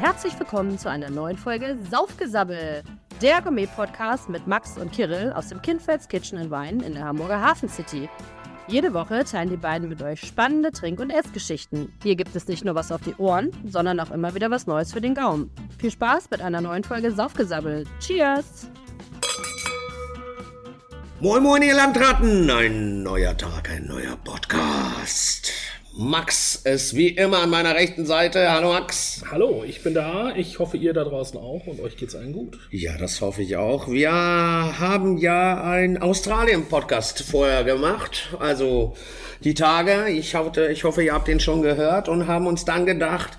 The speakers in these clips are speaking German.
herzlich willkommen zu einer neuen Folge Saufgesabbel, der Gourmet-Podcast mit Max und Kirill aus dem Kindfelds Kitchen and Wine in der Hamburger Hafen City. Jede Woche teilen die beiden mit euch spannende Trink- und Essgeschichten. Hier gibt es nicht nur was auf die Ohren, sondern auch immer wieder was Neues für den Gaumen. Viel Spaß mit einer neuen Folge Saufgesabbel. Cheers! Moin Moin ihr Landratten, ein neuer Tag, ein neuer Podcast. Max ist wie immer an meiner rechten Seite. Hallo Max. Hallo, ich bin da. Ich hoffe, ihr da draußen auch und euch geht's allen gut. Ja, das hoffe ich auch. Wir haben ja einen Australien-Podcast vorher gemacht. Also die Tage. Ich hoffe, ich hoffe, ihr habt den schon gehört und haben uns dann gedacht,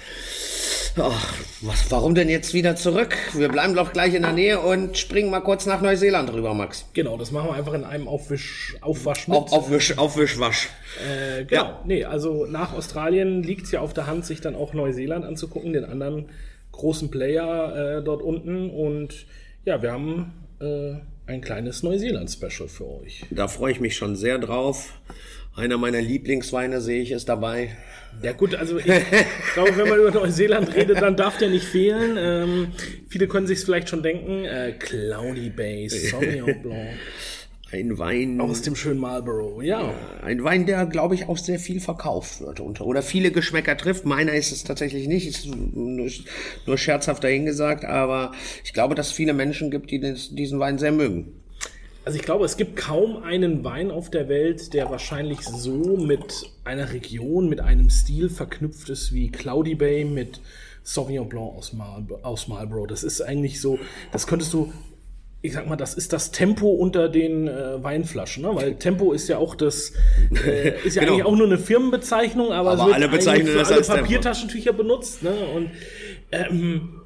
Ach, was, warum denn jetzt wieder zurück? Wir bleiben doch gleich in der Nähe und springen mal kurz nach Neuseeland rüber, Max. Genau, das machen wir einfach in einem Aufwisch, Aufwasch mit. Auf, aufwisch, Aufwischwasch. Äh, genau, ja. nee, also nach Australien liegt es ja auf der Hand, sich dann auch Neuseeland anzugucken, den anderen großen Player äh, dort unten. Und ja, wir haben äh, ein kleines Neuseeland-Special für euch. Da freue ich mich schon sehr drauf. Einer meiner Lieblingsweine sehe ich ist dabei. Ja gut, also ich glaube, wenn man über Neuseeland redet, dann darf der nicht fehlen. Ähm, viele können sich vielleicht schon denken. Äh, Cloudy Bay, Sauvignon Blanc. Ein Wein. Aus dem schönen Marlborough, ja. Ein Wein, der, glaube ich, auch sehr viel verkauft wird oder viele Geschmäcker trifft. Meiner ist es tatsächlich nicht, ist nur, nur scherzhaft dahingesagt, aber ich glaube, dass es viele Menschen gibt, die diesen Wein sehr mögen. Also ich glaube, es gibt kaum einen Wein auf der Welt, der wahrscheinlich so mit einer Region, mit einem Stil verknüpft ist wie Cloudy Bay mit Sauvignon Blanc aus, Mal aus Marlborough. Das ist eigentlich so, das könntest du, ich sag mal, das ist das Tempo unter den äh, Weinflaschen, ne? weil Tempo ist ja auch das, äh, ist ja genau. eigentlich auch nur eine Firmenbezeichnung, aber, aber es wird alle bezeichnen das alle Papiertaschentücher benutzt. Ne? Und ähm,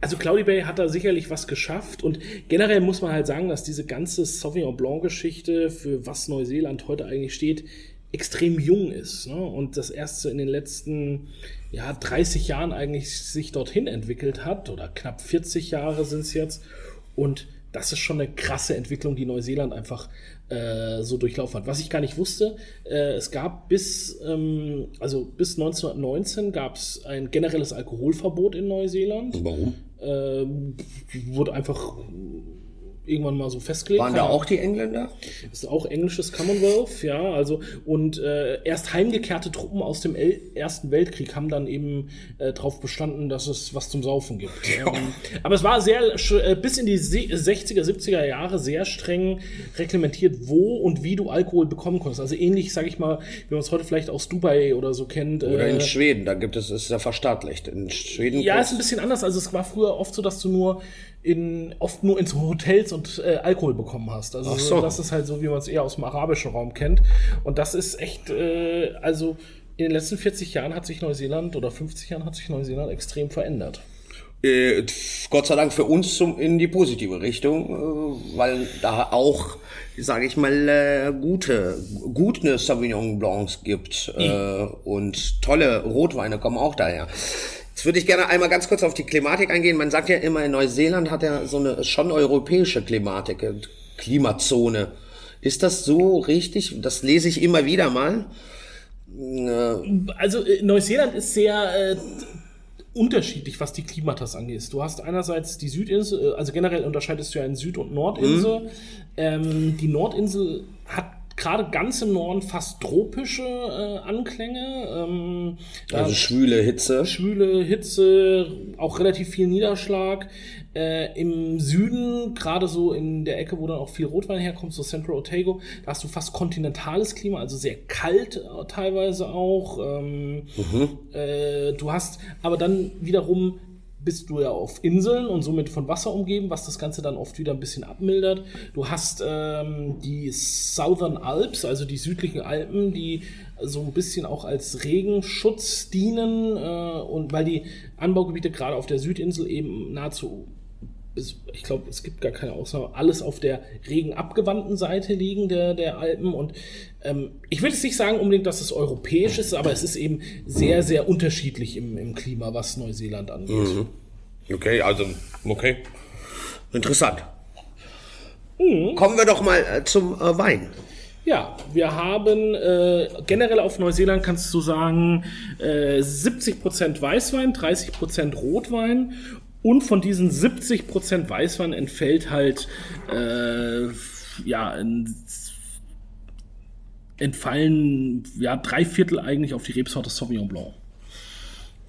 also Cloudy Bay hat da sicherlich was geschafft und generell muss man halt sagen, dass diese ganze Sauvignon Blanc Geschichte, für was Neuseeland heute eigentlich steht, extrem jung ist ne? und das erst so in den letzten ja, 30 Jahren eigentlich sich dorthin entwickelt hat oder knapp 40 Jahre sind es jetzt und das ist schon eine krasse Entwicklung, die Neuseeland einfach äh, so durchlaufen hat. Was ich gar nicht wusste, äh, es gab bis, ähm, also bis 1919 gab es ein generelles Alkoholverbot in Neuseeland. Warum? Äh, wurde einfach irgendwann mal so festgelegt. Waren da auch die Engländer? Ist auch englisches Commonwealth, ja. Also und äh, erst heimgekehrte Truppen aus dem El Ersten Weltkrieg haben dann eben äh, darauf bestanden, dass es was zum Saufen gibt. Ja. Aber es war sehr äh, bis in die 60er, 70er Jahre sehr streng reglementiert, wo und wie du Alkohol bekommen konntest. Also ähnlich, sage ich mal, wie man es heute vielleicht aus Dubai oder so kennt. Oder in äh, Schweden, da gibt es, ist ja verstaatlicht. In Schweden. Ja, ist ein bisschen anders. Also es war früher oft so, dass du nur in, oft nur in so Hotels und äh, Alkohol bekommen hast. Also so. das ist halt so, wie man es eher aus dem arabischen Raum kennt. Und das ist echt, äh, also in den letzten 40 Jahren hat sich Neuseeland oder 50 Jahren hat sich Neuseeland extrem verändert. Äh, Gott sei Dank für uns zum, in die positive Richtung, äh, weil da auch, sage ich mal, äh, gute, gute Sauvignon Blancs gibt äh, und tolle Rotweine kommen auch daher. Jetzt würde ich gerne einmal ganz kurz auf die Klimatik eingehen. Man sagt ja immer, in Neuseeland hat er so eine schon europäische Klimatik, äh, Klimazone. Ist das so richtig? Das lese ich immer wieder mal. Äh, also äh, Neuseeland ist sehr äh, unterschiedlich, was die Klimatas angeht. Du hast einerseits die Südinsel, also generell unterscheidest du ja in Süd- und Nordinsel. Mhm. Ähm, die Nordinsel hat gerade ganz im Norden fast tropische äh, Anklänge. Ähm, also schwüle Hitze. Schwüle Hitze, auch relativ viel Niederschlag. Äh, Im Süden, gerade so in der Ecke, wo dann auch viel Rotwein herkommt, so Central Otago, da hast du fast kontinentales Klima, also sehr kalt äh, teilweise auch. Ähm, mhm. äh, du hast aber dann wiederum bist du ja auf Inseln und somit von Wasser umgeben, was das Ganze dann oft wieder ein bisschen abmildert. Du hast ähm, die Southern Alps, also die südlichen Alpen, die so ein bisschen auch als Regenschutz dienen äh, und weil die Anbaugebiete gerade auf der Südinsel eben nahezu ich glaube, es gibt gar keine Ausnahme, alles auf der regenabgewandten Seite liegen der, der Alpen. Und ähm, ich will jetzt nicht sagen unbedingt, dass es europäisch ist, aber es ist eben sehr, sehr unterschiedlich im, im Klima, was Neuseeland angeht. Mhm. Okay, also, okay. Interessant. Mhm. Kommen wir doch mal äh, zum äh, Wein. Ja, wir haben äh, generell auf Neuseeland kannst du sagen äh, 70% Weißwein, 30% Rotwein und von diesen 70% Weißwein entfällt halt äh, ja entfallen ja drei Viertel eigentlich auf die Rebsorte Sauvignon Blanc.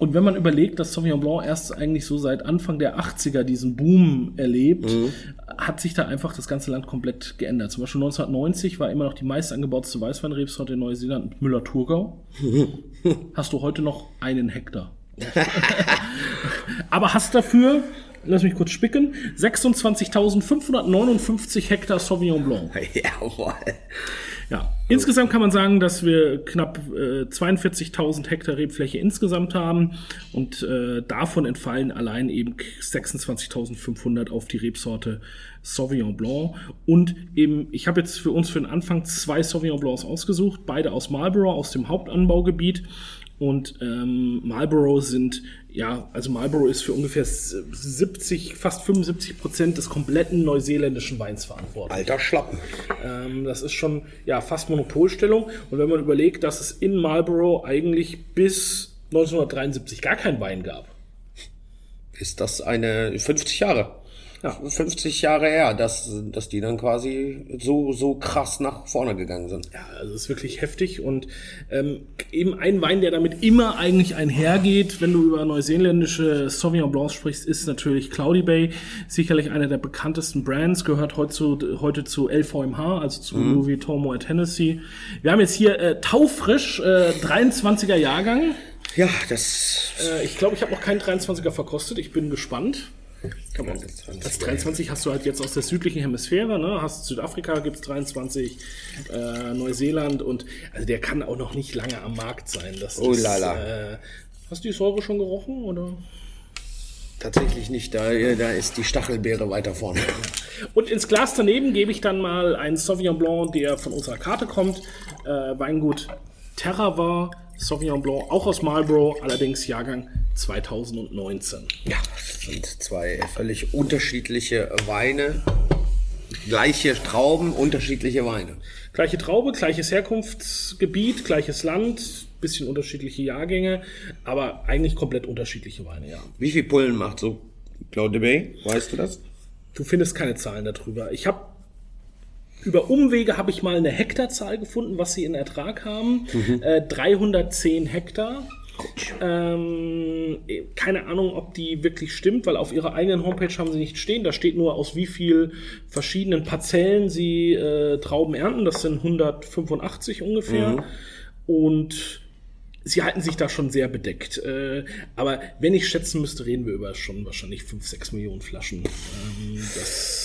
Und wenn man überlegt, dass Sauvignon Blanc erst eigentlich so seit Anfang der 80er diesen Boom erlebt, mhm. hat sich da einfach das ganze Land komplett geändert. Zum Beispiel 1990 war immer noch die meist angebauteste Weißweinrebsorte in Neuseeland Müller-Thurgau. hast du heute noch einen Hektar. Aber hast dafür, lass mich kurz spicken, 26.559 Hektar Sauvignon Blanc. Jawohl. Ja, insgesamt kann man sagen, dass wir knapp äh, 42.000 Hektar Rebfläche insgesamt haben und äh, davon entfallen allein eben 26.500 auf die Rebsorte Sauvignon Blanc und eben, ich habe jetzt für uns für den Anfang zwei Sauvignon Blancs ausgesucht, beide aus Marlborough, aus dem Hauptanbaugebiet und ähm, Marlborough sind, ja, also Marlborough ist für ungefähr 70, fast 75 Prozent des kompletten neuseeländischen Weins verantwortlich. Alter Schlappen. Ähm, das ist schon, ja, fast Monopolstellung. Und wenn man überlegt, dass es in Marlborough eigentlich bis 1973 gar keinen Wein gab. Ist das eine 50 Jahre? Ja, 50 Jahre her, dass, dass die dann quasi so, so krass nach vorne gegangen sind. Ja, also es ist wirklich heftig und ähm, eben ein Wein, der damit immer eigentlich einhergeht, wenn du über neuseeländische Sauvignon Blancs sprichst, ist natürlich Cloudy Bay. Sicherlich einer der bekanntesten Brands, gehört heute zu, heute zu LVMH, also zu mhm. Louis Vuitton Moet Hennessy. Wir haben jetzt hier äh, taufrisch, äh, 23er Jahrgang. Ja, das. Äh, ich glaube, ich habe noch keinen 23er verkostet. Ich bin gespannt. Kann man, das 23 hast du halt jetzt aus der südlichen Hemisphäre, ne? Hast Südafrika gibt es 23, äh, Neuseeland und also der kann auch noch nicht lange am Markt sein. Das oh lala. Äh, hast du die Säure schon gerochen oder? Tatsächlich nicht, da, da ist die Stachelbeere weiter vorne. Und ins Glas daneben gebe ich dann mal einen Sauvignon Blanc, der von unserer Karte kommt. Äh, Weingut Terra Sauvignon Blanc, auch aus Marlborough, allerdings Jahrgang 2019. Ja, das sind zwei völlig unterschiedliche Weine. Gleiche Trauben, unterschiedliche Weine. Gleiche Traube, gleiches Herkunftsgebiet, gleiches Land, bisschen unterschiedliche Jahrgänge, aber eigentlich komplett unterschiedliche Weine, ja. Wie viel Pullen macht so Claude Bay? Weißt du das? Du findest keine Zahlen darüber. Ich habe über Umwege habe ich mal eine Hektarzahl gefunden, was sie in Ertrag haben. Mhm. Äh, 310 Hektar. Ähm, keine Ahnung, ob die wirklich stimmt, weil auf ihrer eigenen Homepage haben sie nicht stehen. Da steht nur, aus wie viel verschiedenen Parzellen sie äh, Trauben ernten. Das sind 185 ungefähr. Mhm. Und sie halten sich da schon sehr bedeckt. Äh, aber wenn ich schätzen müsste, reden wir über schon wahrscheinlich 5, 6 Millionen Flaschen. Ähm, das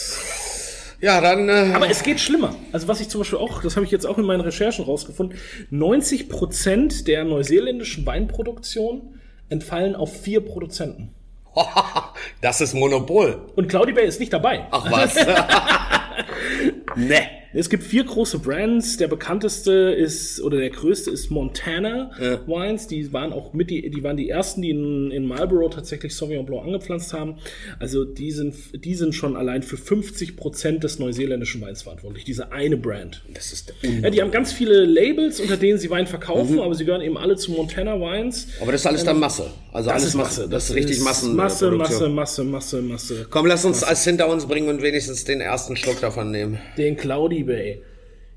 ja, dann. Äh Aber es geht schlimmer. Also was ich zum Beispiel auch, das habe ich jetzt auch in meinen Recherchen rausgefunden, 90 Prozent der neuseeländischen Weinproduktion entfallen auf vier Produzenten. das ist Monopol. Und Cloudy Bay ist nicht dabei. Ach was. ne. Es gibt vier große Brands. Der bekannteste ist oder der größte ist Montana ja. Wines. Die waren auch mit die, die waren die ersten, die in, in Marlborough tatsächlich Sauvignon Blanc angepflanzt haben. Also die sind, die sind schon allein für 50 Prozent des neuseeländischen Weins verantwortlich. Diese eine Brand. Das ist ja, die haben ganz viele Labels, unter denen sie Wein verkaufen, mhm. aber sie gehören eben alle zu Montana Wines. Aber das ist alles dann Masse. Also das alles Masse. Das, das ist richtig Massen. Masse, Masse, Masse, Masse, Masse. Komm, lass uns Masse. als hinter uns bringen und wenigstens den ersten Schluck davon nehmen. Den Cloudy Bay.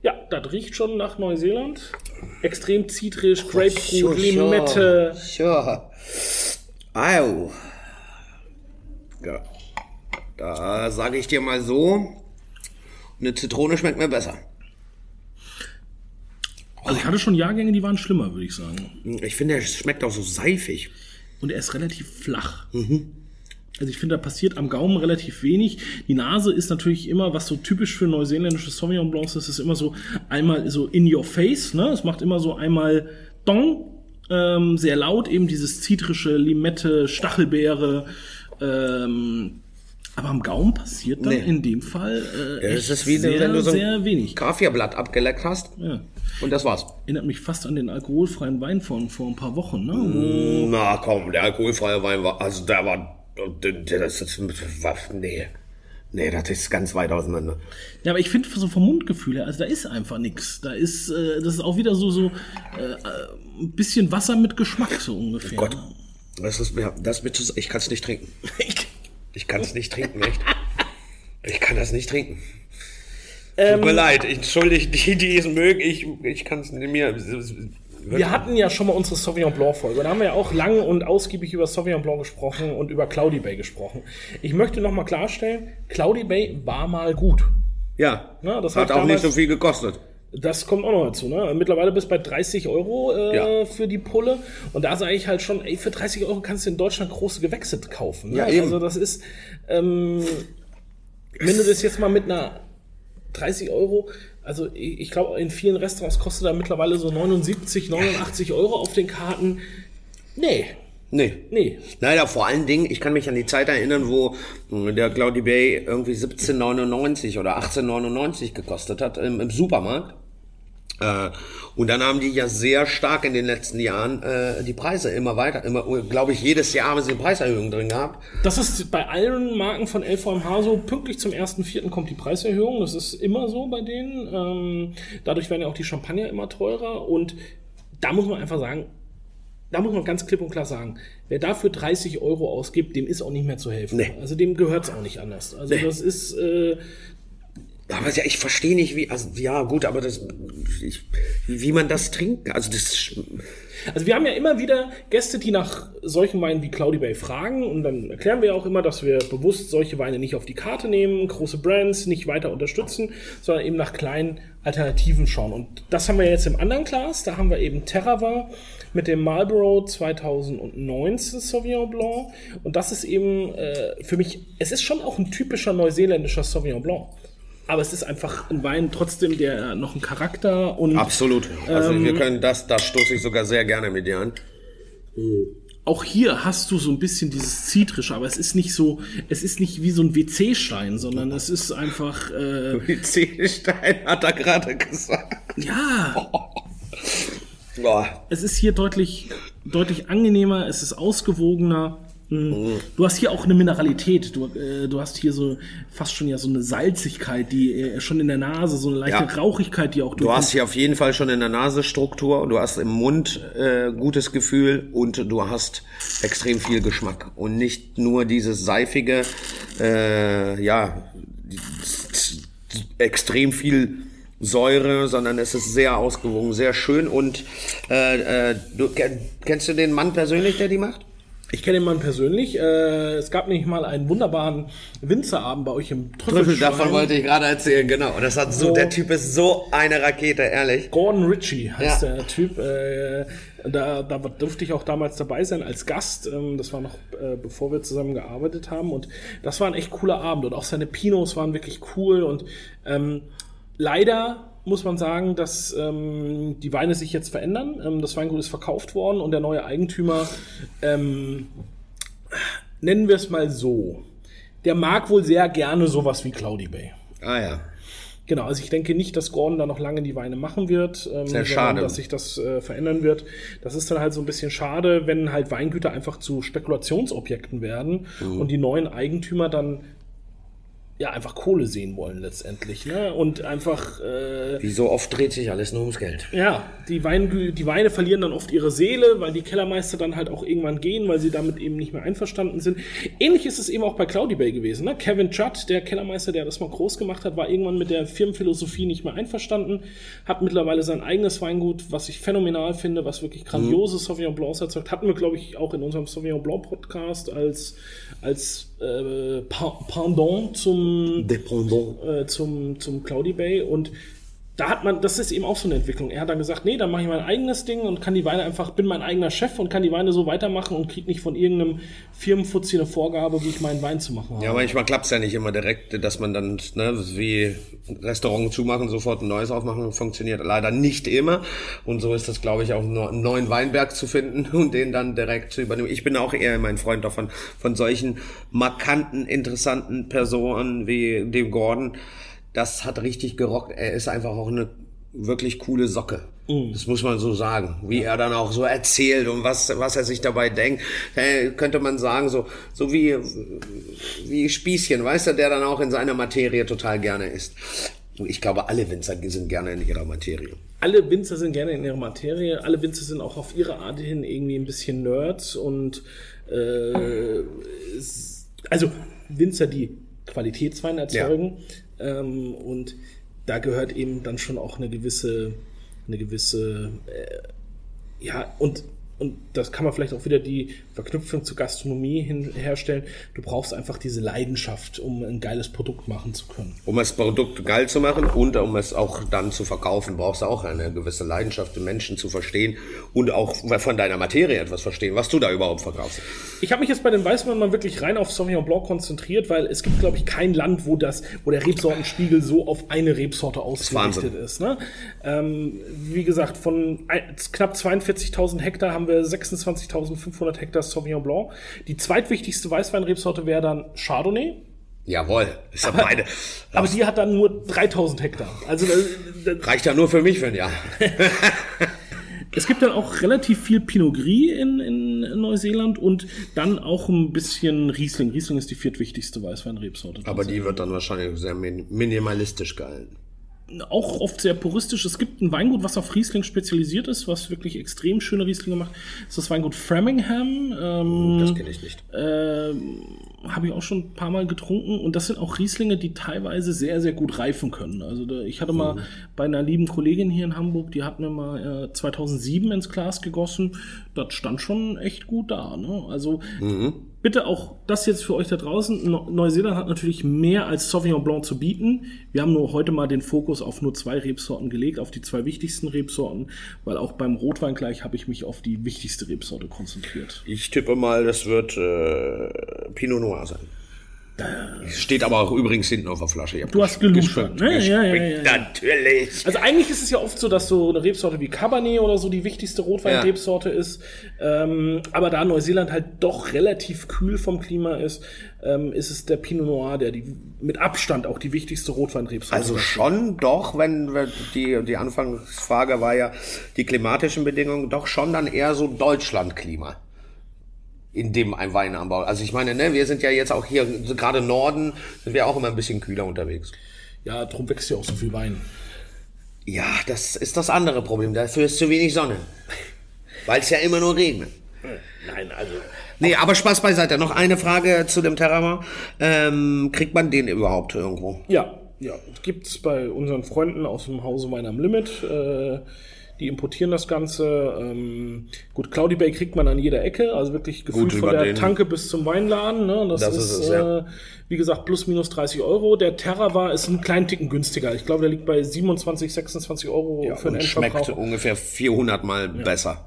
Ja, das riecht schon nach Neuseeland. Extrem zitrisch, Grapefruit, Limette. Sure. Au. Ja. Da sage ich dir mal so, eine Zitrone schmeckt mir besser. Also ich hatte schon Jahrgänge, die waren schlimmer, würde ich sagen. Ich finde, er schmeckt auch so seifig. Und er ist relativ flach. Mhm. Also ich finde, da passiert am Gaumen relativ wenig. Die Nase ist natürlich immer, was so typisch für neuseeländische Sauvignon Blancs ist, ist immer so einmal so in your face. Ne? Es macht immer so einmal Dong, ähm, sehr laut, eben dieses zitrische Limette, Stachelbeere. Ähm, aber am Gaumen passiert dann nee. in dem Fall äh, das ist wie sehr, wenn du so ein wenig. Kaffeeblatt abgeleckt hast. Ja. Und das war's. Erinnert mich fast an den alkoholfreien Wein von vor ein paar Wochen. Ne? Na komm, der alkoholfreie Wein war, also der war das, das, das, nee. Nee, das ist ganz weit auseinander. Ja, aber ich finde so vom Mundgefühl her, also da ist einfach nix. Da ist, äh, das ist auch wieder so, so äh, ein bisschen Wasser mit Geschmack, so ungefähr. Gott. Das ist mir, das mit, ich kann es nicht trinken. Ich kann es nicht trinken, echt. Ich kann das nicht trinken. Tut mir leid, ich entschuldige die, die es mögen, ich, ich kann es mehr. Wir hatten ja schon mal unsere Sauvignon Blanc Folge. Da haben wir ja auch lang und ausgiebig über Sauvignon Blanc gesprochen und über Cloudy Bay gesprochen. Ich möchte noch mal klarstellen, Cloudy Bay war mal gut. Ja, Ja, das hat hat auch nicht damals- so viel gekostet. Das kommt auch noch dazu. Ne? Mittlerweile bist du bei 30 Euro äh, Ja. für die Pulle. Und da sage ich halt schon, ey, für 30 Euro kannst du in Deutschland große Gewächse kaufen. Ne? Ja, eben. Also das ist, ähm, wenn du das jetzt mal mit einer 30 Euro, also ich, glaube, in vielen Restaurants kostet da mittlerweile so 79, 89 Euro auf den Karten. Nee, Nee. nee. Naja, vor allen Dingen, ich kann mich an die Zeit erinnern, wo äh, der Cloudy Bay irgendwie 17,99 oder 18,99 gekostet hat im, im Supermarkt. Äh, und dann haben die ja sehr stark in den letzten Jahren äh, die Preise immer weiter, immer, glaube ich, jedes Jahr haben sie eine Preiserhöhung drin gehabt. Das ist bei allen Marken von LVMH so. Pünktlich zum 1.4. kommt die Preiserhöhung. Das ist immer so bei denen. Ähm, dadurch werden ja auch die Champagner immer teurer. Und da muss man einfach sagen, da muss man ganz klipp und klar sagen, wer dafür 30 Euro ausgibt, dem ist auch nicht mehr zu helfen. Nee. Also dem gehört es auch nicht anders. Also das ist, äh, Aber ja, ich verstehe nicht, wie, also ja gut, aber das, ich, wie man das trinkt, also das, Also wir haben ja immer wieder Gäste, die nach solchen Weinen wie Cloudy Bay fragen und dann erklären wir auch immer, dass wir bewusst solche Weine nicht auf die Karte nehmen, große Brands nicht weiter unterstützen, sondern eben nach kleinen Alternativen schauen. Und das haben wir jetzt im anderen Glas. Da haben wir eben Terrava mit dem Marlborough 2019 Sauvignon Blanc. Und das ist eben äh, für mich, es ist schon auch ein typischer neuseeländischer Sauvignon Blanc. Aber es ist einfach ein Wein trotzdem, der noch einen Charakter und absolut. Also wir können das, da stoße ich sogar sehr gerne mit dir an. auch hier hast du so ein bisschen dieses Zitrische, aber es ist nicht so, es ist nicht wie so ein WC-Stein, sondern es ist einfach, äh, Ziegelstein hat er gerade gesagt. ja, Boah. es ist hier deutlich, deutlich angenehmer, es ist ausgewogener. Mm. Du hast hier auch eine Mineralität. Du, äh, du hast hier so fast schon ja so eine Salzigkeit, die äh, schon in der Nase, so eine leichte Ja. Rauchigkeit, die auch Du hast hier auf jeden Fall schon in der Nase Struktur, du hast im Mund äh, gutes Gefühl und du hast extrem viel Geschmack und nicht nur dieses seifige, äh, ja, extrem viel Säure, sondern es ist sehr ausgewogen, sehr schön und äh, äh, du ken- kennst du den Mann persönlich, der die macht? Ich kenne den Mann persönlich. Äh, es gab nämlich mal einen wunderbaren Winzerabend bei euch im Trüffel, davon wollte ich gerade erzählen, genau. Und das hat so, So. der Typ ist so eine Rakete, ehrlich. Gordon Ritchie heißt Ja. der Typ. Äh, da, da durfte ich auch damals dabei sein als Gast. Ähm, das war noch äh, bevor wir zusammen gearbeitet haben. Und das war ein echt cooler Abend. Und auch seine Pinots waren wirklich cool. Und ähm, leider muss man sagen, dass ähm, die Weine sich jetzt verändern. Ähm, das Weingut ist verkauft worden und der neue Eigentümer, ähm, nennen wir es mal so, der mag wohl sehr gerne sowas wie Cloudy Bay. Ah ja. Genau, also ich denke nicht, dass Gordon da noch lange die Weine machen wird, ähm, sondern schade. dass sich das äh, verändern wird. Das ist dann halt so ein bisschen schade, wenn halt Weingüter einfach zu Spekulationsobjekten werden Mhm. und die neuen Eigentümer dann ja einfach Kohle sehen wollen letztendlich, ne? Und einfach äh, Wie so oft dreht sich alles nur ums Geld. ja, die, Weingü die Weine verlieren dann oft ihre Seele, weil die Kellermeister dann halt auch irgendwann gehen, weil sie damit eben nicht mehr einverstanden sind. Ähnlich ist es eben auch bei Cloudy Bay gewesen. Ne? Kevin Judd, der Kellermeister, der das mal groß gemacht hat, war irgendwann mit der Firmenphilosophie nicht mehr einverstanden, hat mittlerweile sein eigenes Weingut, was ich phänomenal finde, was wirklich grandiose Sauvignon Blancs erzeugt. Hatten wir, glaube ich, auch in unserem Sauvignon Blanc Podcast als, als äh, Pendant zum Dependant. äh, zum, zum Cloudy Bay und da hat man, das ist eben auch so eine Entwicklung. Er hat dann gesagt, nee, dann mache ich mein eigenes Ding und kann die Weine einfach, bin mein eigener Chef und kann die Weine so weitermachen und krieg nicht von irgendeinem Firmenfuzzi eine Vorgabe, wie ich meinen Wein zu machen habe. Ja, manchmal klappt's ja nicht immer direkt, dass man dann, ne, wie Restaurant zumachen, sofort ein neues aufmachen, funktioniert leider nicht immer. Und so ist das, glaube ich, auch nur einen neuen Weinberg zu finden und den dann direkt zu übernehmen. Ich bin auch eher mein Freund davon, von solchen markanten, interessanten Personen wie dem Gordon. Das hat richtig gerockt. Er ist einfach auch eine wirklich coole Socke. Das muss man so sagen. Wie er dann auch so erzählt und was, was er sich dabei denkt. Äh, könnte man sagen, so, so wie, wie Spießchen, weißt du, der dann auch in seiner Materie total gerne ist. Ich glaube, alle Winzer sind gerne in ihrer Materie. alle Winzer sind gerne in ihrer Materie, alle Winzer sind auch auf ihre Art hin irgendwie ein bisschen Nerds und äh, also Winzer, die Qualitätswein erzeugen ähm, und da gehört eben dann schon auch eine gewisse, eine gewisse, äh, ja und und das kann man vielleicht auch wieder die Verknüpfung zur Gastronomie hin, herstellen. Du brauchst einfach diese Leidenschaft, um ein geiles Produkt machen zu können. Um das Produkt geil zu machen und um es auch dann zu verkaufen, brauchst du auch eine gewisse Leidenschaft, den Menschen zu verstehen und auch von deiner Materie etwas verstehen, was du da überhaupt verkaufst. Ich habe mich jetzt bei den Weißweinen mal wirklich rein auf Sauvignon Blanc konzentriert, weil es gibt, glaube ich, kein Land, wo das, wo der Rebsortenspiegel so auf eine Rebsorte ausgerichtet Wahnsinn. ist. Ne? Ähm, wie gesagt, von knapp 42.000 Hektar haben wir 26.500 Hektar Sauvignon Blanc. Die zweitwichtigste Weißweinrebsorte wäre dann Chardonnay. Jawohl, ist ja beide. Aber die hat dann nur 3000 Hektar. Also das, das, Reicht ja nur für mich für ein Jahr. es gibt dann auch relativ viel Pinot Gris in, in Neuseeland und dann auch ein bisschen Riesling. Riesling ist die viertwichtigste Weißweinrebsorte. Aber die wird dann wahrscheinlich sehr min minimalistisch gehalten. Auch oft sehr puristisch. Es gibt ein Weingut, was auf Riesling spezialisiert ist, was wirklich extrem schöne Rieslinge macht. Das ist das Weingut Framingham. Ähm, Das kenne ich nicht. ähm, habe ich auch schon ein paar Mal getrunken und das sind auch Rieslinge, die teilweise sehr, sehr gut reifen können. Also da, ich hatte mal bei einer lieben Kollegin hier in Hamburg, die hat mir mal äh, 2007 ins Glas gegossen. Das stand schon echt gut da. Ne? Also bitte auch das jetzt für euch da draußen. Neu- Neuseeland hat natürlich mehr als Sauvignon Blanc zu bieten. Wir haben nur heute mal den Fokus auf nur zwei Rebsorten gelegt, auf die zwei wichtigsten Rebsorten, weil auch beim Rotwein gleich habe ich mich auf die wichtigste Rebsorte konzentriert. Ich tippe mal, das wird äh, Pinot Noir sein. Steht aber auch übrigens hinten auf der Flasche. Du hast geluschert, ne? Ja, ja, ja. Natürlich. Also eigentlich ist es ja oft so, dass so eine Rebsorte wie Cabernet oder so die wichtigste Rotweinrebsorte ist. Ähm, aber da Neuseeland halt doch relativ kühl vom Klima ist, ähm, ist es der Pinot Noir, der die mit Abstand auch die wichtigste Rotweinrebsorte Also ist. schon doch, wenn wir die, die Anfangsfrage war ja die klimatischen Bedingungen, doch schon dann eher so Deutschlandklima. In dem ein Weinanbau. Also ich meine, ne, wir sind ja jetzt auch hier, gerade Norden, sind wir auch immer ein bisschen kühler unterwegs. Ja, drum wächst ja auch so viel Wein. Ja, das ist das andere Problem. Dafür ist zu wenig Sonne. Weil es ja immer nur regnet. Nein, also. Nee, aber Spaß beiseite. Noch eine Frage zu dem Terramar. Ähm, kriegt man den überhaupt irgendwo? Ja, ja. Gibt's bei unseren Freunden aus dem Hause Wein am Limit. Äh, die importieren das Ganze. Ähm, gut, Cloudy Bay kriegt man an jeder Ecke, also wirklich gefühlt von der den- Tanke bis zum Weinladen. Ne? Das, Das ist, ist es, ja. äh, wie gesagt, plus minus 30 Euro. Der Terra war ist einen kleinen Ticken günstiger. Ich glaube, der liegt bei 27, 26 Euro für einen Und schmeckt Endverbraucher. ungefähr 400 Mal besser.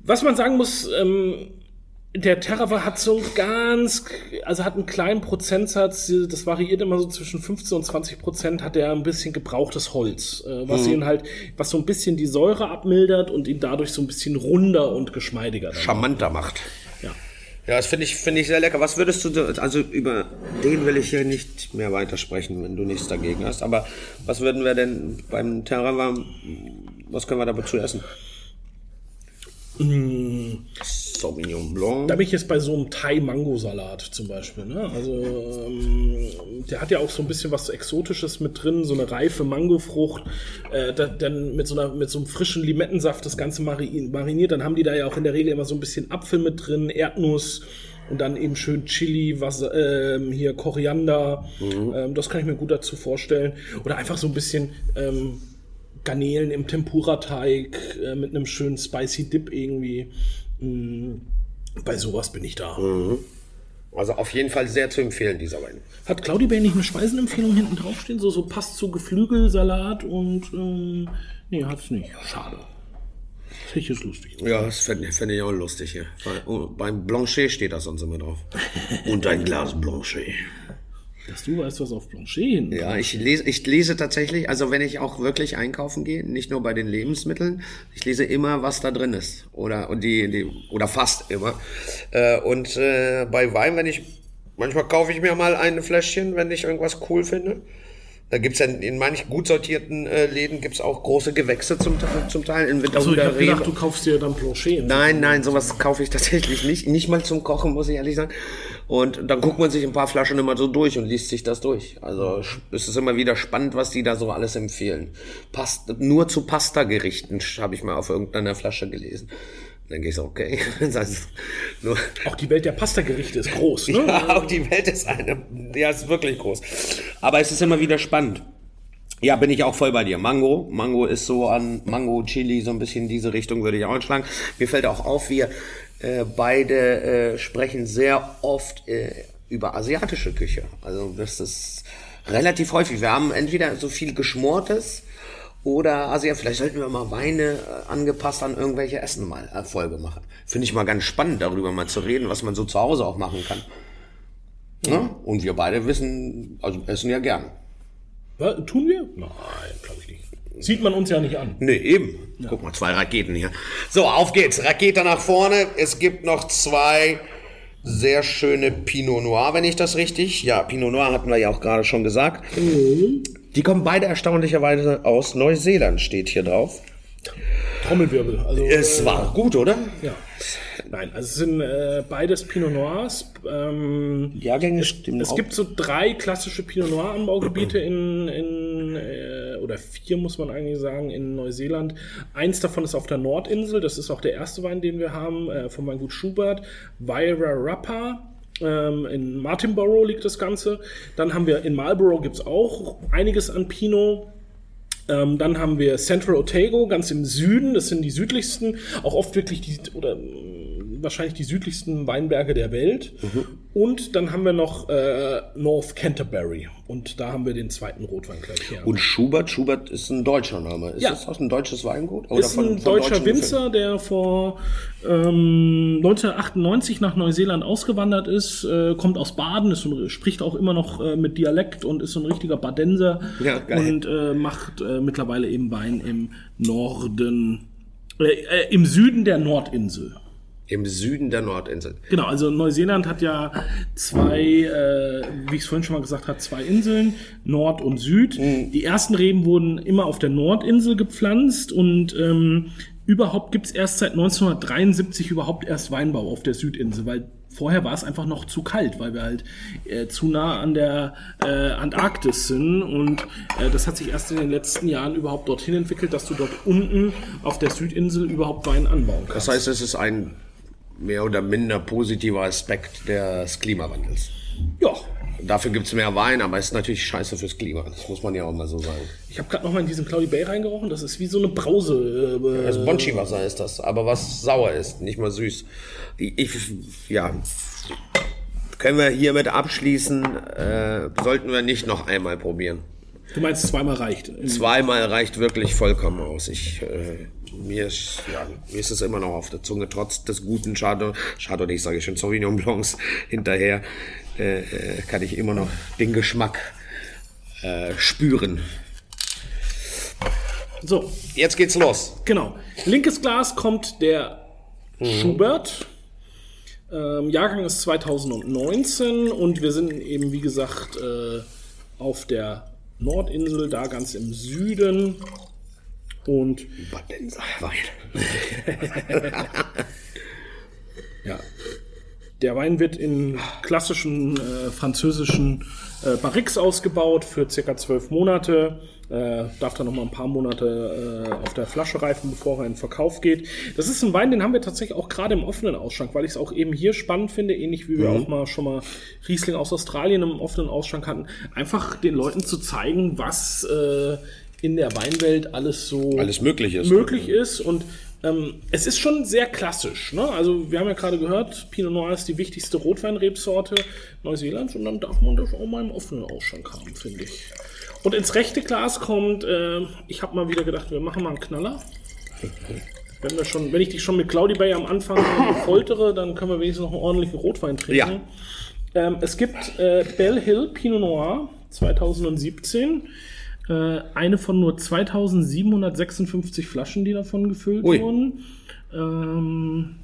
Was man sagen muss, ähm, der Terra hat so ganz, also hat einen kleinen Prozentsatz, das variiert immer so zwischen 15 und 20 Prozent, hat er ein bisschen gebrauchtes Holz, äh, was ihn halt, was so ein bisschen die Säure abmildert und ihn dadurch so ein bisschen runder und geschmeidiger. Charmanter macht. Ja. Ja, das finde ich, finde ich sehr lecker. Was würdest du, also über den will ich hier nicht mehr weitersprechen, wenn du nichts dagegen hast. Aber was würden wir denn beim Terrain, was können wir dazu essen? Sauvignon Blanc. Da bin ich jetzt bei so einem Thai-Mango-Salat zum Beispiel. Ne? Also ähm, der hat ja auch so ein bisschen was Exotisches mit drin, so eine reife Mangofrucht, äh, da, dann mit so, einer, mit so einem frischen Limettensaft das Ganze mari mariniert. Dann haben die da ja auch in der Regel immer so ein bisschen Apfel mit drin, Erdnuss und dann eben schön Chili, was ähm, hier Koriander. Ähm, das kann ich mir gut dazu vorstellen. Oder einfach so ein bisschen ähm, Garnelen im Tempura-Teig äh, mit einem schönen spicy Dip irgendwie. Mm, bei sowas bin ich da. Also auf jeden Fall sehr zu empfehlen, dieser Wein. Hat Claudi Bay nicht eine Speisenempfehlung hinten draufstehen? So, so passt zu Geflügelsalat und ähm, nee, hat's nicht. Schade. Ich jetzt lustig. Ja, das fände fänd ich auch lustig hier. Weil, oh, beim Blanchet steht das sonst immer drauf. Und ein Glas Blanchet. Dass du weißt, was auf Blanchet hin. Ja, ich lese, ich lese tatsächlich, also wenn ich auch wirklich einkaufen gehe, nicht nur bei den Lebensmitteln, ich lese immer, was da drin ist. Oder, und die, die, oder fast immer. Äh, und äh, bei Wein, wenn ich, manchmal kaufe ich mir mal ein Fläschchen, wenn ich irgendwas cool finde. Da gibt's ja in manchen gut sortierten äh, Läden gibt's auch große Gewächse zum, zum Teil. In Also ich habe gedacht, du kaufst dir dann Blanchet. Nein, nein, sowas kaufe ich tatsächlich nicht. Nicht mal zum Kochen, muss ich ehrlich sagen. Und dann guckt man sich ein paar Flaschen immer so durch und liest sich das durch. Also es ist immer wieder spannend, was die da so alles empfehlen. Past nur zu Pasta-Gerichten habe ich mal auf irgendeiner Flasche gelesen. Dann gehe ich so, okay. Das heißt, nur, Auch die Welt der Pastagerichte ist groß, ne? ja, auch die Welt ist eine, ja, ist wirklich groß. Aber es ist immer wieder spannend. Ja, bin ich auch voll bei dir. Mango. Mango ist so an Mango, Chili, so ein bisschen diese Richtung würde ich auch anschlagen. Mir fällt auch auf, wir äh, beide äh, sprechen sehr oft äh, über asiatische Küche. Also das ist relativ häufig. Wir haben entweder so viel Geschmortes oder Asia. Vielleicht sollten wir mal Weine äh, angepasst an irgendwelche Essen mal äh, Folge machen. Finde ich mal ganz spannend, darüber mal zu reden, was man so zu Hause auch machen kann. Ne? Und wir beide wissen, also essen ja gern. Was, tun wir? Nein. Sieht man uns ja nicht an. Nee, eben. Guck mal, zwei Raketen hier. So, auf geht's. Rakete nach vorne. Es gibt noch zwei sehr schöne Pinot Noir, wenn ich das richtig. Ja, Pinot Noir hatten wir ja auch gerade schon gesagt. Die kommen beide erstaunlicherweise aus Neuseeland, steht hier drauf. Trommelwirbel. Also, Es war gut, oder? Ja. Nein, also es sind äh, beides Pinot Noirs. Ähm, Jahrgänge stimmen es auch. gibt so drei klassische Pinot Noir Anbaugebiete in, in äh, oder vier muss man eigentlich sagen in Neuseeland. Eins davon ist auf der Nordinsel. Das ist auch der erste Wein, den wir haben äh, von Weingut Schubert. Wairarapa. Ähm, in Martinborough liegt das Ganze. Dann haben wir in Marlborough gibt es auch einiges an Pinot. Ähm, dann haben wir Central Otago, ganz im Süden. Das sind die südlichsten, auch oft wirklich die, oder wahrscheinlich die südlichsten Weinberge der Welt. Und dann haben wir noch äh, North Canterbury. Und da haben wir den zweiten Rotwein gleich her. Und Schubert, Schubert ist ein deutscher Name. Ist Ja. das auch ein deutsches Weingut? ist ein deutscher deutschen Winzer, der vor ähm, 1998 nach Neuseeland ausgewandert ist, äh, kommt aus Baden, ist ein, spricht auch immer noch äh, mit Dialekt und ist so ein richtiger Badenser Ja, geil. und äh, macht äh, mittlerweile eben Wein im Norden, äh, äh, im Süden der Nordinsel. Im Süden der Nordinsel. Genau, also Neuseeland hat ja zwei, äh, wie ich es vorhin schon mal gesagt habe, zwei Inseln, Nord und Süd. Die ersten Reben wurden immer auf der Nordinsel gepflanzt und ähm, überhaupt gibt's erst seit 1973 überhaupt erst Weinbau auf der Südinsel, weil vorher war es einfach noch zu kalt, weil wir halt äh, zu nah an der äh, Antarktis sind und äh, das hat sich erst in den letzten Jahren überhaupt dorthin entwickelt, dass du dort unten auf der Südinsel überhaupt Wein anbauen kannst. Das heißt, es ist ein mehr oder minder positiver Aspekt des Klimawandels. Ja, Dafür gibt's mehr Wein, aber ist natürlich scheiße fürs Klima. Das muss man ja auch mal so sagen. Ich habe gerade noch mal in diesen Cloudy Bay reingerochen. Das ist wie so eine Brause. Äh, Das Bonchi-Wasser ist das, aber was sauer ist, nicht mal süß. Ich, ja, können wir hiermit abschließen, äh, sollten wir nicht noch einmal probieren. Du meinst, zweimal reicht. Zweimal reicht wirklich vollkommen aus. Ich, äh, mir, ist, ja, mir ist es immer noch auf der Zunge, trotz des guten Chardonnay, Chardonnay sage ich schon, Sauvignon Blancs hinterher, äh, äh, kann ich immer noch den Geschmack äh, spüren. So, Jetzt geht's los. genau. Linkes Glas kommt der Schubert. Ähm, Jahrgang ist 2019 und wir sind eben, wie gesagt, äh, auf der Nordinsel, da ganz im Süden. Und Badenser Wein. Ja. Der Wein wird in klassischen äh, französischen äh, Barriques ausgebaut für circa zwölf Monate. Äh, darf dann noch mal ein paar Monate äh, auf der Flasche reifen, bevor er in den Verkauf geht. Das ist ein Wein, den haben wir tatsächlich auch gerade im offenen Ausschank, weil ich es auch eben hier spannend finde, ähnlich wie wir auch mal schon mal Riesling aus Australien im offenen Ausschank hatten, einfach den Leuten zu zeigen, was äh, in der Weinwelt alles so Alles möglich ist. möglich ist und ähm, es ist schon sehr klassisch. Ne? Also wir haben ja gerade gehört, Pinot Noir ist die wichtigste Rotweinrebsorte Neuseelands und dann darf man das auch mal im offenen Ausschank haben, finde ich. Und ins rechte Glas kommt, äh, ich habe mal wieder gedacht, wir machen mal einen Knaller. Wenn, wir schon, wenn ich dich schon mit Cloudy Bay am Anfang foltere, dann können wir wenigstens noch einen ordentlichen Rotwein trinken. Ja. Ähm, es gibt äh, Bell Hill Pinot Noir 2017. Äh, eine von nur 2756 Flaschen, die davon gefüllt Ui. wurden. Ähm,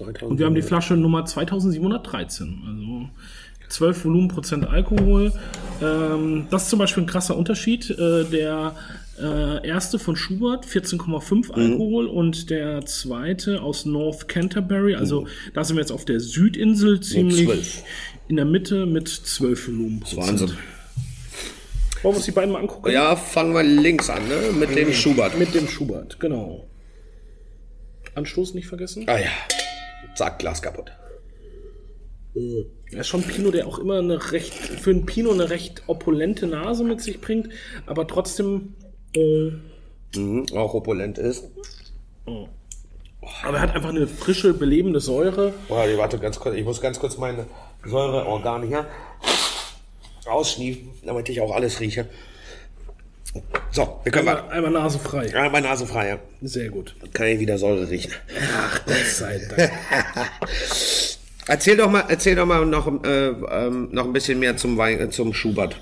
und wir haben die Flasche Nummer 2713. Also 12 Volumenprozent Alkohol. Ähm, das ist zum Beispiel ein krasser Unterschied. Äh, der äh, erste von Schubert, 14,5 Alkohol und der zweite aus North Canterbury, also da sind wir jetzt auf der Südinsel ziemlich 12. in der Mitte mit 12 Volumenprozent. Wahnsinn. Wollen wir uns die beiden mal angucken? Ja, fangen wir links an, ne? Mit dem Schubert. Mit dem Schubert, genau. Anstoß nicht vergessen. Ah ja. Zack, Glas kaputt. Er ist schon ein Pinot, der auch immer eine recht, für einen Pinot eine recht opulente Nase mit sich bringt, aber trotzdem, äh, Mhm, auch opulent ist. aber er hat einfach eine frische, belebende Säure. Boah, die- warte ganz kurz. Ich muss ganz kurz meine Säureorgane hier ausschniefen, damit ich auch alles rieche. So, wir können Einmal, mal. einmal Nase frei. Ja, meine Nase frei, ja. Sehr gut. Kann ich wieder Säure riechen. Ach, Gott sei Dank. Erzähl doch mal, erzähl doch mal noch, äh, ähm, noch ein bisschen mehr zum Wein, äh, zum Schubert.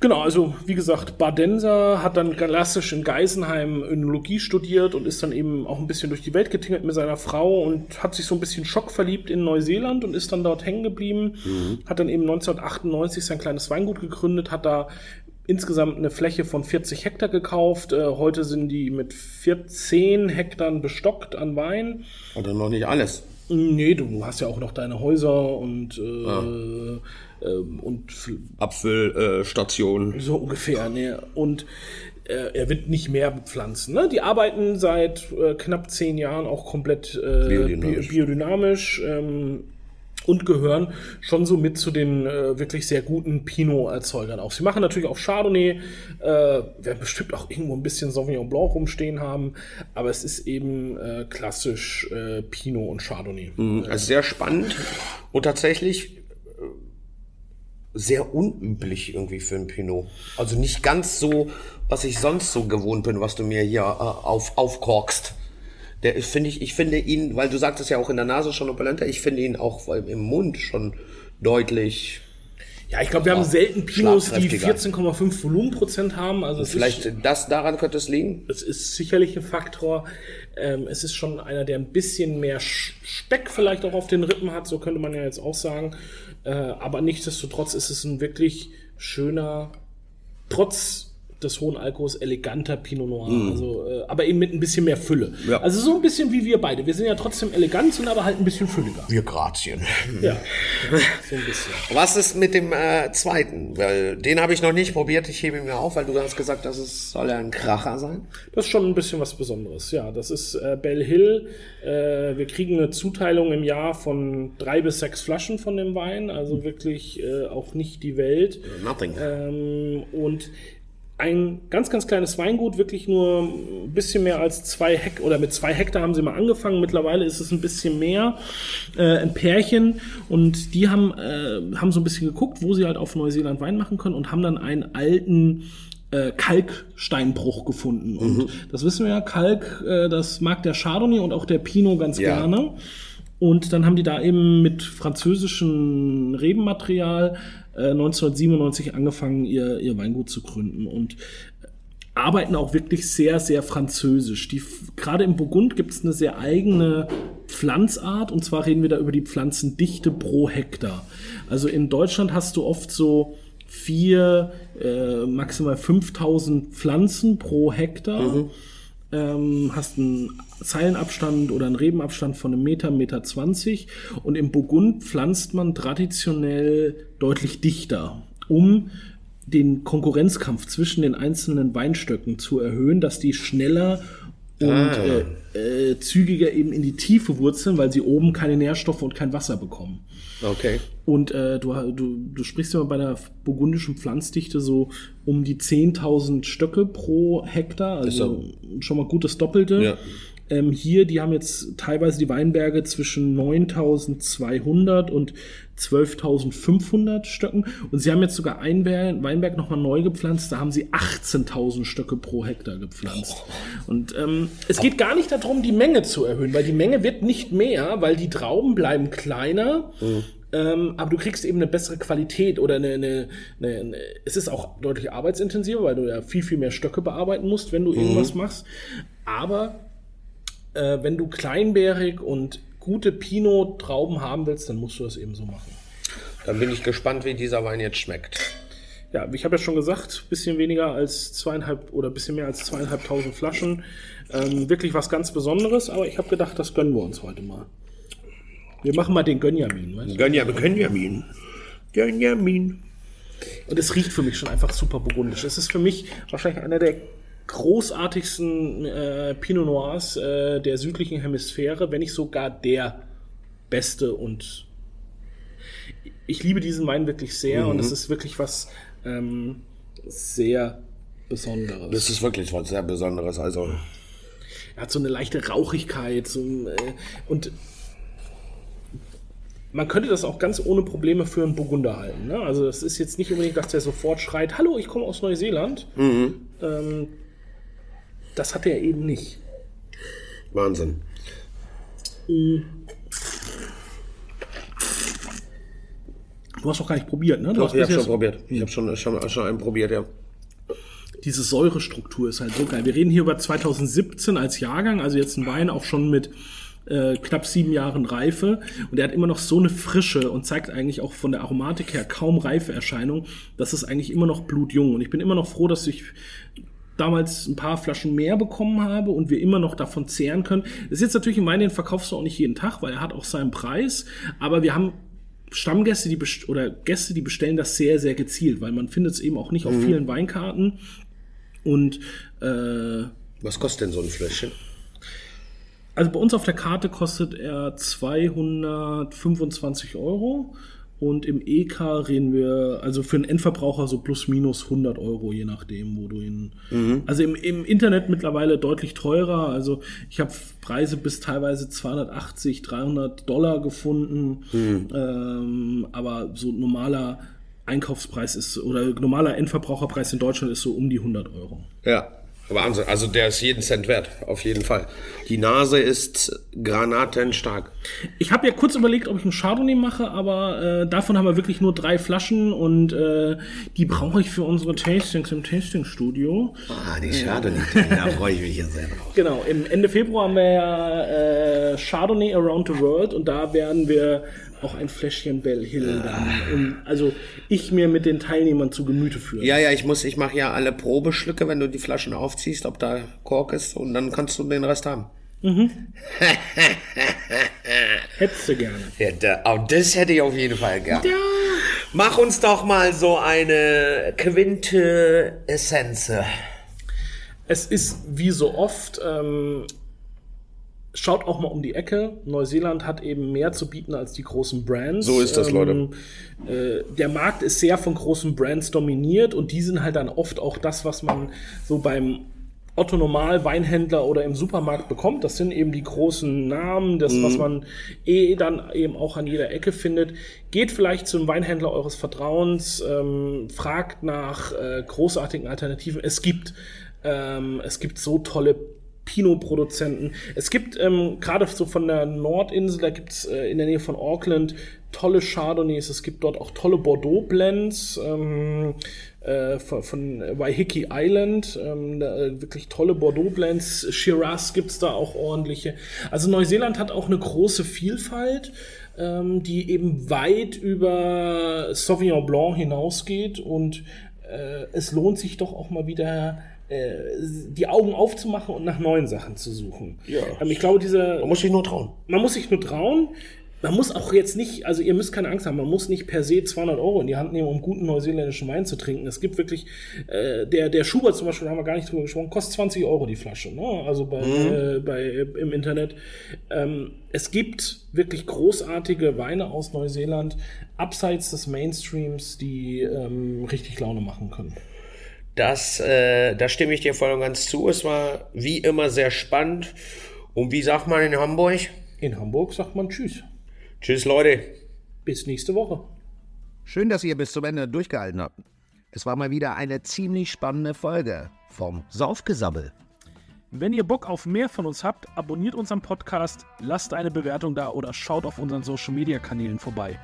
Genau, also wie gesagt, Badenser hat dann klassisch in Geisenheim Önologie studiert und ist dann eben auch ein bisschen durch die Welt getingelt mit seiner Frau und hat sich so ein bisschen schockverliebt in Neuseeland und ist dann dort hängen geblieben. Hat dann eben 1998 sein kleines Weingut gegründet, hat da insgesamt eine Fläche von 40 Hektar gekauft. Äh, heute sind die mit 14 Hektar bestockt an Wein. Oder noch nicht alles. Nee, du hast ja auch noch deine Häuser und, äh, ähm, und Apfelstation. so ungefähr, ne? Und äh, er wird nicht mehr bepflanzen. Ne? Die arbeiten seit äh, knapp zehn Jahren auch komplett äh, Biodynamisch. bi- biodynamisch ähm, und gehören schon so mit zu den äh, wirklich sehr guten Pinot-Erzeugern auch. Sie machen natürlich auch Chardonnay, äh, werden bestimmt auch irgendwo ein bisschen Sauvignon Blanc rumstehen haben, aber es ist eben äh, klassisch äh, Pinot und Chardonnay. Also sehr spannend und tatsächlich äh, sehr unüblich irgendwie für ein Pinot. Also nicht ganz so, was ich sonst so gewohnt bin, was du mir hier äh, auf, aufkorkst. Der finde ich, ich finde ihn, weil du sagtest ja auch in der Nase schon opulenter, ich finde ihn auch im Mund schon deutlich. Ja, ich glaube, wir haben selten Pinots, die schlagkräftiger. 14,5 Volumenprozent haben. Also es ist- Vielleicht das daran könnte es liegen. Es ist sicherlich ein Faktor. Ähm, es ist schon einer, der ein bisschen mehr Speck vielleicht auch auf den Rippen hat, so könnte man ja jetzt auch sagen. Äh, aber nichtsdestotrotz ist es ein wirklich schöner, trotz des hohen Alkohols, eleganter Pinot Noir. Also, äh, aber eben mit ein bisschen mehr Fülle. Ja. Also so ein bisschen wie wir beide. Wir sind ja trotzdem elegant, sind aber halt ein bisschen fülliger. Wir Grazien. Ja, so ein bisschen. Was ist mit dem äh, zweiten? Weil den habe ich noch nicht probiert. Ich hebe ihn mir auf, weil du hast gesagt, dass es soll ja ein Kracher sein. Das ist schon ein bisschen was Besonderes. Ja, das ist äh, Bell Hill. Äh, wir kriegen eine Zuteilung im Jahr von drei bis sechs Flaschen von dem Wein, also wirklich äh, auch nicht die Welt. Nothing. Ähm, und ein ganz, ganz kleines Weingut, wirklich nur ein bisschen mehr als zwei Hektar, oder mit zwei Hektar haben sie mal angefangen. Mittlerweile ist es ein bisschen mehr, äh, ein Pärchen. Und die haben, äh, haben so ein bisschen geguckt, wo sie halt auf Neuseeland Wein machen können und haben dann einen alten äh, Kalksteinbruch gefunden. Und das wissen wir ja, Kalk, äh, das mag der Chardonnay und auch der Pinot ganz Ja. gerne. Und dann haben die da eben mit französischem Rebenmaterial äh, 1997 angefangen, ihr, ihr Weingut zu gründen und arbeiten auch wirklich sehr, sehr französisch. Die, gerade im Burgund gibt es eine sehr eigene Pflanzart und zwar reden wir da über die Pflanzendichte pro Hektar. Also in Deutschland hast du oft so vier, äh, maximal 5000 Pflanzen pro Hektar ähm, hast einen Zeilenabstand oder einen Rebenabstand von einem Meter, Meter 20 und im Burgund pflanzt man traditionell deutlich dichter, um den Konkurrenzkampf zwischen den einzelnen Weinstöcken zu erhöhen, dass die schneller und äh, äh, zügiger eben in die Tiefe wurzeln, weil sie oben keine Nährstoffe und kein Wasser bekommen. Okay. Und äh, du, du, du sprichst ja bei der burgundischen Pflanzdichte so um die 10.000 Stöcke pro Hektar, also schon mal gut das Doppelte. Ja. Ähm, hier, die haben jetzt teilweise die Weinberge zwischen 9.200 und 12.500 Stöcken. Und sie haben jetzt sogar einen Ber- Weinberg nochmal neu gepflanzt, da haben sie 18.000 Stöcke pro Hektar gepflanzt. Und ähm, es geht gar nicht darum, die Menge zu erhöhen, weil die Menge wird nicht mehr, weil die Trauben bleiben kleiner. Ähm, aber du kriegst eben eine bessere Qualität oder eine, eine, eine, eine es ist auch deutlich arbeitsintensiver, weil du ja viel, viel mehr Stöcke bearbeiten musst, wenn du irgendwas machst. Aber äh, wenn du kleinbärig und gute Pinot-Trauben haben willst, dann musst du das eben so machen. Dann bin ich gespannt, wie dieser Wein jetzt schmeckt. Ja, ich habe ja schon gesagt, bisschen weniger als zweieinhalb oder bisschen mehr als zweieinhalbtausend Flaschen. Ähm, wirklich was ganz Besonderes, aber ich habe gedacht, das gönnen wir uns heute mal. Wir machen mal den Gönjamin, weißt du? Gönjamin, Gönjamin. Gönjamin. Und es riecht für mich schon einfach super burgundisch. Es ist für mich wahrscheinlich einer der großartigsten äh, Pinot Noirs äh, der südlichen Hemisphäre, wenn nicht sogar der beste. Und ich liebe diesen Wein wirklich sehr und es ist wirklich was ähm, sehr Besonderes. Das ist wirklich was sehr Besonderes. Also, Er hat so eine leichte Rauchigkeit so, äh, und man könnte das auch ganz ohne Probleme für einen Burgunder halten. Ne? Also es ist jetzt nicht unbedingt, dass der sofort schreit, hallo, ich komme aus Neuseeland. Ähm, das hat er eben nicht. Wahnsinn. Du hast doch gar nicht probiert, ne? Du Doch, hast ich habe schon probiert. Ich habe schon, schon, schon einen probiert, ja. diese Säurestruktur ist halt so geil. Wir reden hier über 2017 als Jahrgang, also jetzt ein Wein auch schon mit äh, knapp sieben Jahren Reife und er hat immer noch so eine Frische und zeigt eigentlich auch von der Aromatik her kaum Reifeerscheinung. Das ist eigentlich immer noch blutjung und ich bin immer noch froh, dass ich damals ein paar Flaschen mehr bekommen habe und wir immer noch davon zehren können. Das ist jetzt natürlich ein Wein, den verkaufst du auch nicht jeden Tag, weil er hat auch seinen Preis, aber wir haben Stammgäste, die oder Gäste, die bestellen das sehr, sehr gezielt, weil man findet es eben auch nicht auf vielen Weinkarten. Und äh, Was kostet denn so ein Fläschchen? also bei uns auf der Karte kostet er 225 Euro und im EK reden wir, also für einen Endverbraucher so plus minus 100 Euro, je nachdem, wo du ihn. Also im, im Internet mittlerweile deutlich teurer. Also ich habe Preise bis teilweise 280, 300 Dollar gefunden, ähm, aber so normaler Einkaufspreis ist oder normaler Endverbraucherpreis in Deutschland ist so um die 100 Euro. Ja. Wahnsinn. Also der ist jeden Cent wert, auf jeden Fall. Die Nase ist granatenstark. Ich habe ja kurz überlegt, ob ich einen Chardonnay mache, aber äh, davon haben wir wirklich nur drei Flaschen und äh, die brauche ich für unsere Tastings im Tastingstudio. Ah, die nicht. Da freue ich mich hier sehr drauf. Genau, im Ende Februar haben wir ja äh, Chardonnay Around the World und da werden wir auch ein Fläschchen Bell Hill dann, um, also ich mir mit den Teilnehmern zu Gemüte führen. Ja, ja, ich muss, ich mache ja alle Probeschlücke, wenn du die Flaschen aufziehst, ob da Kork ist und dann kannst du den Rest haben. Hättest du gerne. Ja, da, oh, das hätte ich auf jeden Fall gern. Mach uns doch mal so eine Quinte-Essenz. Es ist wie so oft, ähm, schaut auch mal um die Ecke. Neuseeland hat eben mehr zu bieten als die großen Brands. So ist das, Leute. Äh, der Markt ist sehr von großen Brands dominiert und die sind halt dann oft auch das, was man so beim Otto Normal Weinhändler oder im Supermarkt bekommt. Das sind eben die großen Namen, das, was man eh dann eben auch an jeder Ecke findet. Geht vielleicht zum Weinhändler eures Vertrauens, ähm, fragt nach äh, großartigen Alternativen. Es gibt, ähm, es gibt so tolle Pinot-Produzenten. Es gibt ähm, gerade so von der Nordinsel, da gibt's äh, in der Nähe von Auckland tolle Chardonnays. Es gibt dort auch tolle Bordeaux-Blends ähm, äh, von, Waiheke Island. Ähm, da, äh, wirklich tolle Bordeaux-Blends. Shiraz gibt's da auch ordentliche. Also Neuseeland hat auch eine große Vielfalt, ähm, die eben weit über Sauvignon Blanc hinausgeht und äh, es lohnt sich doch auch mal wieder die Augen aufzumachen und nach neuen Sachen zu suchen. Ja. Ähm, ich glaube, diese, Man muss sich nur trauen. man muss sich nur trauen. Man muss auch jetzt nicht, also ihr müsst keine Angst haben, man muss nicht per se 200 Euro in die Hand nehmen, um guten neuseeländischen Wein zu trinken. Es gibt wirklich, äh, der, der Schubert zum Beispiel, da haben wir gar nicht drüber gesprochen, kostet 20 Euro die Flasche, ne? also bei, äh, bei, im Internet. Ähm, es gibt wirklich großartige Weine aus Neuseeland, abseits des Mainstreams, die ähm, richtig Laune machen können. Das, äh, da stimme ich dir voll und ganz zu. Es war wie immer sehr spannend. Und wie sagt man in Hamburg? In Hamburg sagt man Tschüss. Tschüss, Leute. Bis nächste Woche. Schön, dass ihr bis zum Ende durchgehalten habt. Es war mal wieder eine ziemlich spannende Folge vom Saufgesabbel. Wenn ihr Bock auf mehr von uns habt, abonniert unseren Podcast, lasst eine Bewertung da oder schaut auf unseren Social Media Kanälen vorbei.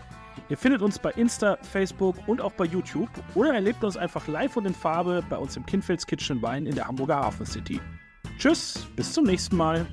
Ihr findet uns bei Insta, Facebook und auch bei YouTube oder erlebt uns einfach live und in Farbe bei uns im Kinfelds Kitchen Wein in der Hamburger Hafen City. Tschüss, bis zum nächsten Mal.